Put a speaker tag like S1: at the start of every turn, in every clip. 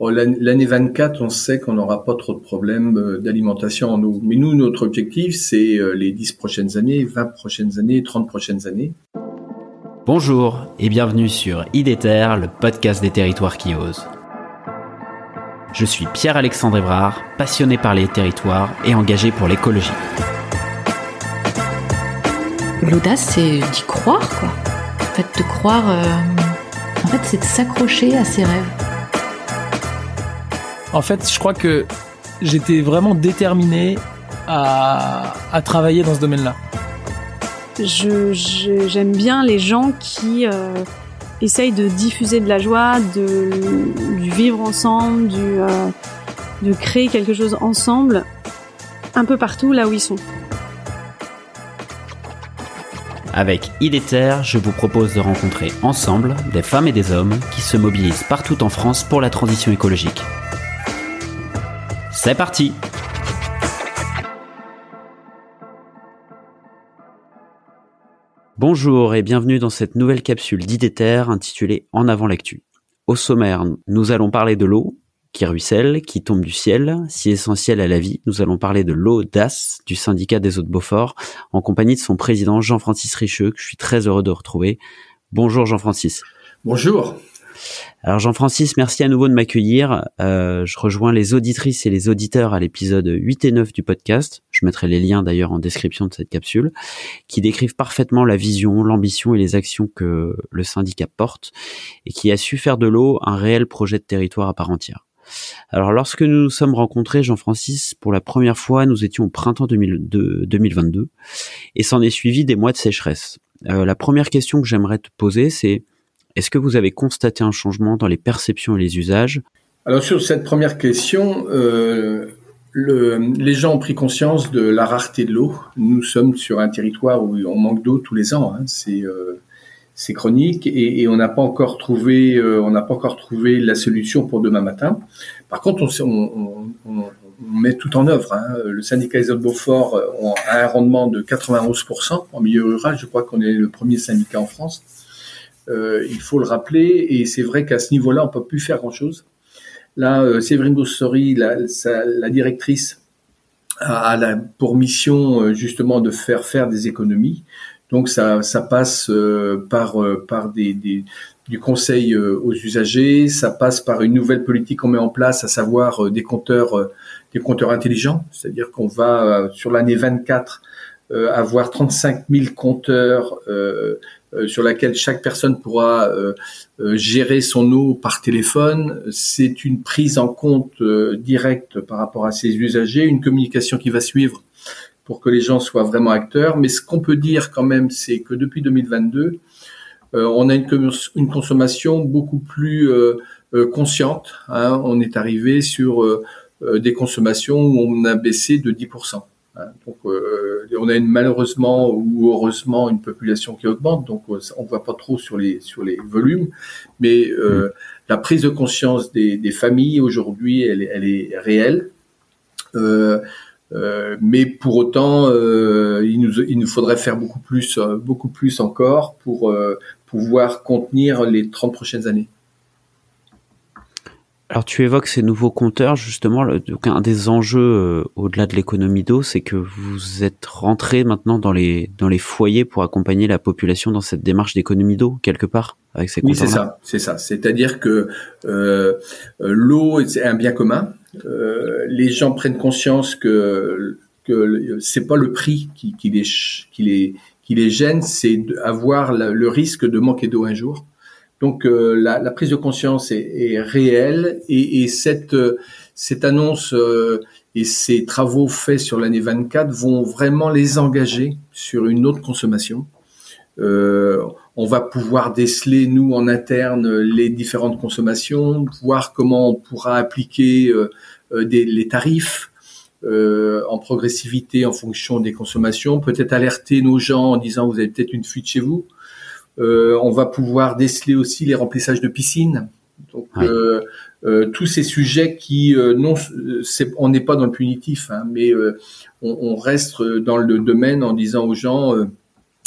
S1: L'année 24, on sait qu'on n'aura pas trop de problèmes d'alimentation en eau. Mais nous, notre objectif, c'est les 10 prochaines années, 20 prochaines années, 30 prochaines années.
S2: Bonjour et bienvenue sur IDETER, le podcast des territoires qui osent. Je suis Pierre-Alexandre Évrard, passionné par les territoires et engagé pour l'écologie.
S3: L'audace, c'est d'y croire, quoi. En fait, de croire. Euh, en fait, c'est de s'accrocher à ses rêves.
S4: En fait, je crois que j'étais vraiment déterminé à, travailler dans ce domaine-là.
S5: J'aime bien les gens qui euh, essayent de diffuser de la joie, de, du vivre ensemble, du, euh, de créer quelque chose ensemble, un peu partout là où ils sont.
S2: Avec IDETER, je vous propose de rencontrer ensemble des femmes et des hommes qui se mobilisent partout en France pour la transition écologique. C'est parti Bonjour et bienvenue dans cette nouvelle capsule d'IDETER intitulée En avant l'actu. Au sommaire, nous allons parler de l'eau, qui ruisselle, qui tombe du ciel, si essentielle à la vie. Nous allons parler de l'audace du syndicat des eaux de Beaufort, en compagnie de son président Jean-Francis Richeux, que je suis très heureux de retrouver. Bonjour Jean-Francis.
S1: Bonjour.
S2: Alors Jean-Francis, merci à nouveau de m'accueillir. Euh, je rejoins les auditrices et les auditeurs à l'épisode 8 et 9 du podcast. Je mettrai les liens d'ailleurs en description de cette capsule, qui décrivent parfaitement la vision, l'ambition et les actions que le syndicat porte, et qui a su faire de l'eau un réel projet de territoire à part entière. Alors lorsque nous nous sommes rencontrés, Jean-Francis, pour la première fois, nous étions au printemps 2022 et s'en est suivi des mois de sécheresse. Euh, la première question que j'aimerais te poser, c'est est-ce que vous avez constaté un changement dans les perceptions et les usages?
S1: Alors sur cette première question, euh, les gens ont pris conscience de la rareté de l'eau. Nous sommes sur un territoire où on manque d'eau tous les ans. Hein. C'est euh, c'est chronique et, on n'a pas encore trouvé, euh, on n'a pas encore trouvé la solution pour demain matin. Par contre, on, met tout en œuvre. Hein. Le syndicat des Beaufort a un rendement de 91% en milieu rural. Je crois qu'on est le premier syndicat en France. Euh, il faut le rappeler et c'est vrai qu'à ce niveau-là, on peut plus faire grand-chose. Là, euh, Séverine Bossori, la, directrice, a, pour mission justement de faire faire des économies. Donc ça, passe euh, par, euh, par des, du conseil euh, aux usagers, ça passe par une nouvelle politique qu'on met en place, à savoir des compteurs, des compteurs intelligents, c'est-à-dire qu'on va sur l'année 24 avoir 35 000 compteurs sur laquelle chaque personne pourra gérer son eau par téléphone. C'est une prise en compte directe par rapport à ses usagers, une communication qui va suivre pour que les gens soient vraiment acteurs. Mais ce qu'on peut dire quand même, c'est que depuis 2022, euh, on a une, consommation beaucoup plus euh, euh, consciente. Hein. On est arrivé sur des consommations où on a baissé de 10%. Hein. Donc, on a une, malheureusement ou heureusement une population qui augmente, donc on voit pas trop sur les sur les volumes, mais mmh. la prise de conscience des, des familles aujourd'hui, elle, elle, est réelle. Euh, euh, mais pour autant, euh, il, nous, il nous faudrait faire beaucoup plus, euh, beaucoup plus encore pour pouvoir contenir les 30 prochaines années.
S2: Alors tu évoques ces nouveaux compteurs, justement, un des enjeux au-delà de l'économie d'eau, c'est que vous êtes rentré maintenant dans les dans les foyers pour accompagner la population dans cette démarche d'économie d'eau quelque part avec ces compteurs.
S1: Oui, c'est ça, c'est ça. C'est-à-dire que euh, l'eau c'est un bien commun, euh, les gens prennent conscience que que c'est pas le prix qui, qui les qui les qui les gêne, c'est avoir le risque de manquer d'eau un jour. Donc euh, la, prise de conscience est, réelle et, et, cette cette annonce euh, et ces travaux faits sur l'année 24 vont vraiment les engager sur une autre consommation. Euh, on va pouvoir déceler nous en interne les différentes consommations, voir comment on pourra appliquer euh, euh, les tarifs en progressivité en fonction des consommations, peut-être alerter nos gens en disant vous avez peut-être une fuite chez vous. On va pouvoir déceler aussi les remplissages de piscines. Donc tous ces sujets qui non, on n'est pas dans le punitif, hein, mais on, reste dans le domaine en disant aux gens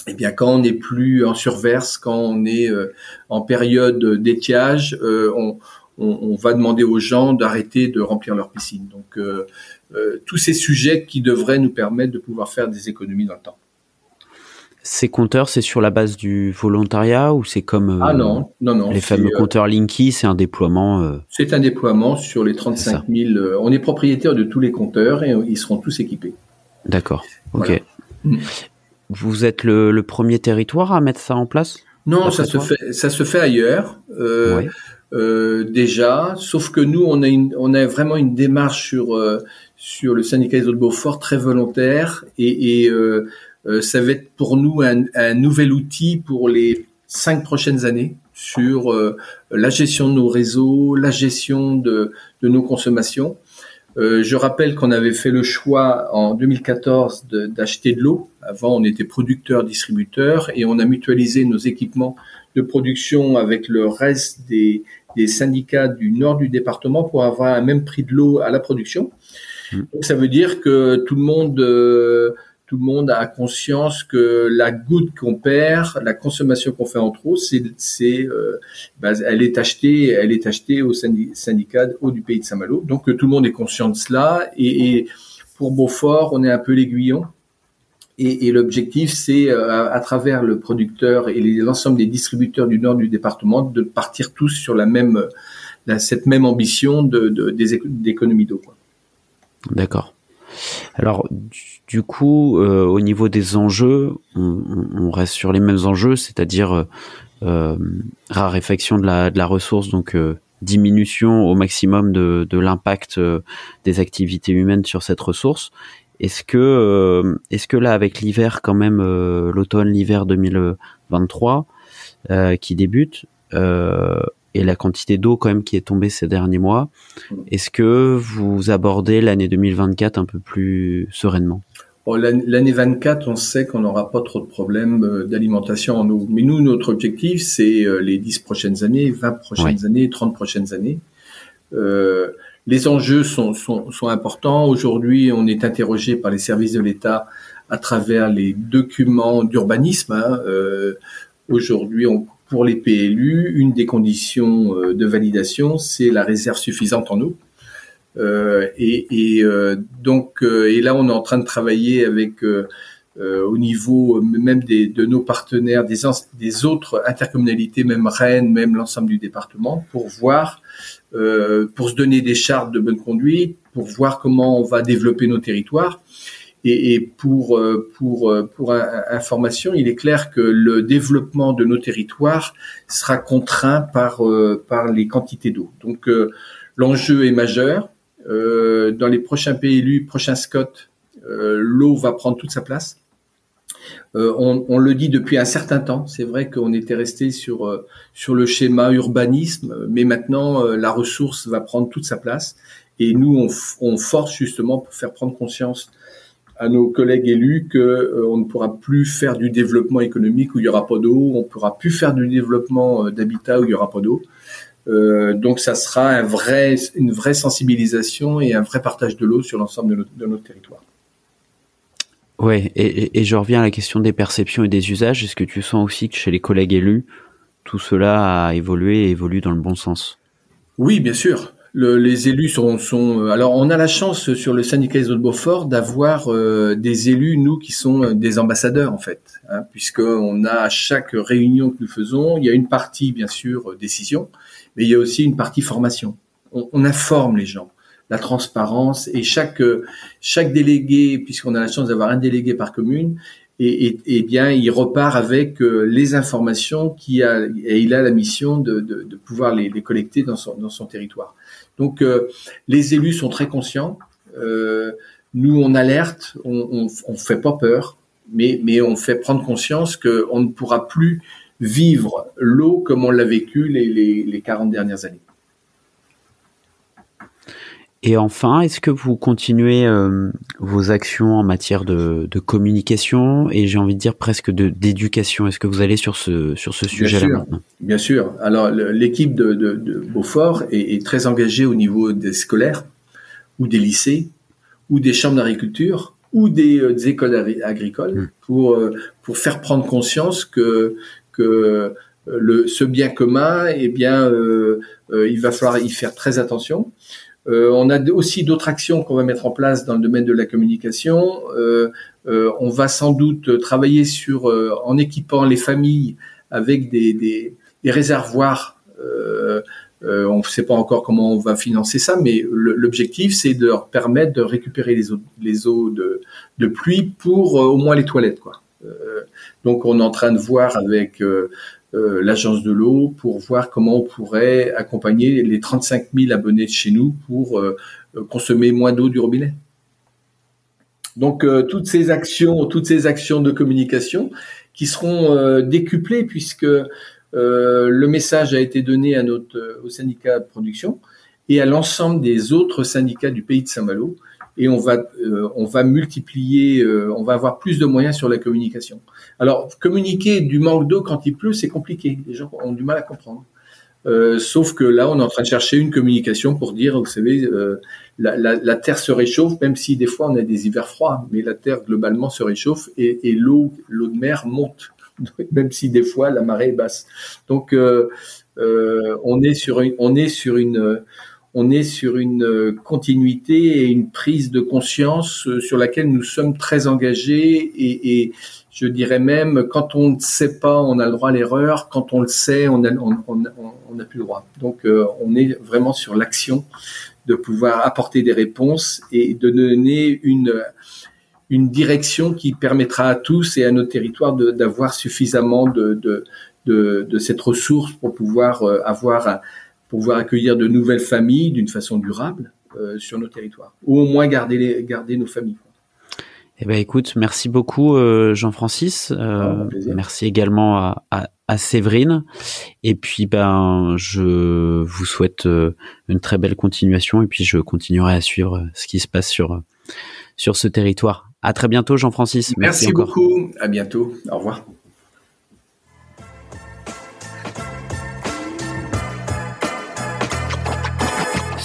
S1: eh bien, quand on n'est plus en surverse, quand on est euh, en période d'étiage, euh, on, on, va demander aux gens d'arrêter de remplir leur piscine. Donc tous ces sujets qui devraient nous permettre de pouvoir faire des économies dans le temps.
S2: Ces compteurs, c'est sur la base du volontariat ou c'est comme
S1: ah non, non, non,
S2: les fameux compteurs Linky, c'est un déploiement
S1: C'est un déploiement sur les 35 000. on est propriétaire de tous les compteurs et ils seront tous équipés.
S2: D'accord, ok. Mm. Vous êtes le, premier territoire à mettre ça en place?
S1: Non, ça se fait, ça se fait ailleurs. Euh, euh, déjà, sauf que nous, on a, une, on a vraiment une démarche sur euh, sur le syndicat des eaux de Beaufort très volontaire et, et ça va être pour nous un, un, nouvel outil pour les cinq prochaines années sur la gestion de nos réseaux, la gestion de, de nos consommations. Euh, je rappelle qu'on avait fait le choix en 2014 d'acheter de, l'eau. Avant, on était producteur, distributeur, et on a mutualisé nos équipements de production avec le reste des, syndicats du nord du département pour avoir un même prix de l'eau à la production. Mmh. Donc, ça veut dire que tout le monde euh, tout le monde a conscience que la goutte qu'on perd, la consommation qu'on fait en trop, c'est, euh, bah, elle est achetée, elle est achetée au syndicat haut du pays de Saint-Malo. Donc euh, tout le monde est conscient de cela. Et, pour Beaufort, on est un peu l'aiguillon. Et, l'objectif, c'est euh, à, travers le producteur et l'ensemble des distributeurs du nord du département de partir tous sur la même, cette même ambition de, d'économie d'eau.
S2: D'accord. Alors, du coup, euh, au niveau des enjeux, on, reste sur les mêmes enjeux, c'est-à-dire euh, euh, raréfaction de la, de la ressource, donc diminution au maximum de, de l'impact des activités humaines sur cette ressource. Est-ce que, est-ce que là, avec l'hiver quand même, l'automne, l'hiver 2023 qui débute, et la quantité d'eau quand même qui est tombée ces derniers mois. Mm. Est-ce que vous abordez l'année 2024 un peu plus sereinement?
S1: L'année 24, on sait qu'on n'aura pas trop de problèmes euh, d'alimentation en eau. Mais nous, notre objectif, c'est euh, les 10 prochaines années, 20 prochaines années, 30 prochaines années. Euh, les enjeux sont, sont, sont importants. Aujourd'hui, on est interrogé par les services de l'État à travers les documents d'urbanisme. Hein. Euh, Aujourd'hui, on pour les PLU, une des conditions euh, de validation, c'est la réserve suffisante en eau. Euh, et, euh, donc, et là, on est en train de travailler avec au niveau même des, de nos partenaires, des, des autres intercommunalités, même Rennes, même l'ensemble du département, pour voir, pour se donner des chartes de bonne conduite, pour voir comment on va développer nos territoires. Et, pour euh, pour euh, pour information, il est clair que le développement de nos territoires sera contraint par euh, par les quantités d'eau. Donc l'enjeu est majeur. dans les prochains PLU, prochains SCOT, l'eau va prendre toute sa place. on, on, le dit depuis un certain temps. C'est vrai qu'on était resté sur sur le schéma urbanisme, mais maintenant la ressource va prendre toute sa place. Et nous, on, on force justement pour faire prendre conscience à nos collègues élus que euh, on ne pourra plus faire du développement économique où il y aura pas d'eau, on pourra plus faire du développement euh, d'habitat où il y aura pas d'eau. Euh, donc ça sera un vrai, une vraie sensibilisation et un vrai partage de l'eau sur l'ensemble de, notre territoire.
S2: Ouais, et, et, je reviens à la question des perceptions et des usages. Est-ce que tu sens aussi que chez les collègues élus, tout cela a évolué et évolue dans le bon sens?
S1: Oui, bien sûr les élus sont, sont, euh, alors on a la chance sur le syndicat des de Beaufort d'avoir euh, des élus nous qui sont euh, des ambassadeurs en fait, hein, puisque on a à chaque réunion que nous faisons, il y a une partie bien sûr décision, mais il y a aussi une partie formation. On, on informe les gens, la transparence et chaque chaque délégué, puisqu'on a la chance d'avoir un délégué par commune, et, bien il repart avec les informations qui a et il a la mission de, pouvoir les, collecter dans son, territoire. Donc euh, les élus sont très conscients. Euh, nous, on alerte, on, on, fait pas peur, mais, mais on fait prendre conscience qu'on ne pourra plus vivre l'eau comme on l'a vécu les, les, les 40 dernières années.
S2: Et enfin, est-ce que vous continuez euh, vos actions en matière de, de communication et j'ai envie de dire presque de d'éducation? Est-ce que vous allez sur ce sur ce sujet-là maintenant?
S1: Bien sûr. Alors l'équipe de, de, de, Beaufort est, est, très engagée au niveau des scolaires ou des lycées ou des chambres d'agriculture ou des, euh, des écoles agricoles mmh. pour euh, pour faire prendre conscience que que le, ce bien commun, eh bien, il va falloir y faire très attention. On a aussi d'autres actions qu'on va mettre en place dans le domaine de la communication. on va sans doute travailler sur, en équipant les familles avec des, des, des réservoirs euh, on ne sait pas encore comment on va financer ça, mais l'objectif, c'est de leur permettre de récupérer les eaux, les eaux de, de pluie pour euh, au moins les toilettes. Quoi. Euh, donc, on est en train de voir avec l'agence de l'eau pour voir comment on pourrait accompagner les 35 000 abonnés de chez nous pour consommer moins d'eau du robinet. Donc, toutes ces actions, toutes ces actions de communication qui seront décuplées puisque euh, le message a été donné à notre, euh, au syndicat de production et à l'ensemble des autres syndicats du pays de Saint-Malo. Et on va, euh, on va multiplier, on va avoir plus de moyens sur la communication. Alors, communiquer du manque d'eau quand il pleut, c'est compliqué. Les gens ont du mal à comprendre. sauf que là, on est en train de chercher une communication pour dire, vous savez, la, la, la, Terre se réchauffe, même si des fois on a des hivers froids, mais la Terre globalement se réchauffe et, et l'eau, l'eau de mer monte. même si des fois la marée est basse. Donc euh, euh, on est sur une, on est sur une on est sur une continuité et une prise de conscience sur laquelle nous sommes très engagés et, je dirais même quand on ne sait pas, on a le droit à l'erreur. Quand on le sait, on n'a plus le droit. Donc euh, on est vraiment sur l'action de pouvoir apporter des réponses et de donner une une direction qui permettra à tous et à nos territoires d'avoir suffisamment de, de, de, de, cette ressource pour pouvoir euh, avoir pouvoir accueillir de nouvelles familles d'une façon durable euh, sur nos territoires, ou au moins garder, les, garder nos familles.
S2: Eh ben écoute, merci beaucoup euh, Jean-Francis. Euh, merci également à, à, à, Séverine. Et puis ben je vous souhaite une très belle continuation et puis je continuerai à suivre ce qui se passe sur sur ce territoire. À très bientôt, Jean-Francis.
S1: Merci, Merci beaucoup. À bientôt. Au revoir.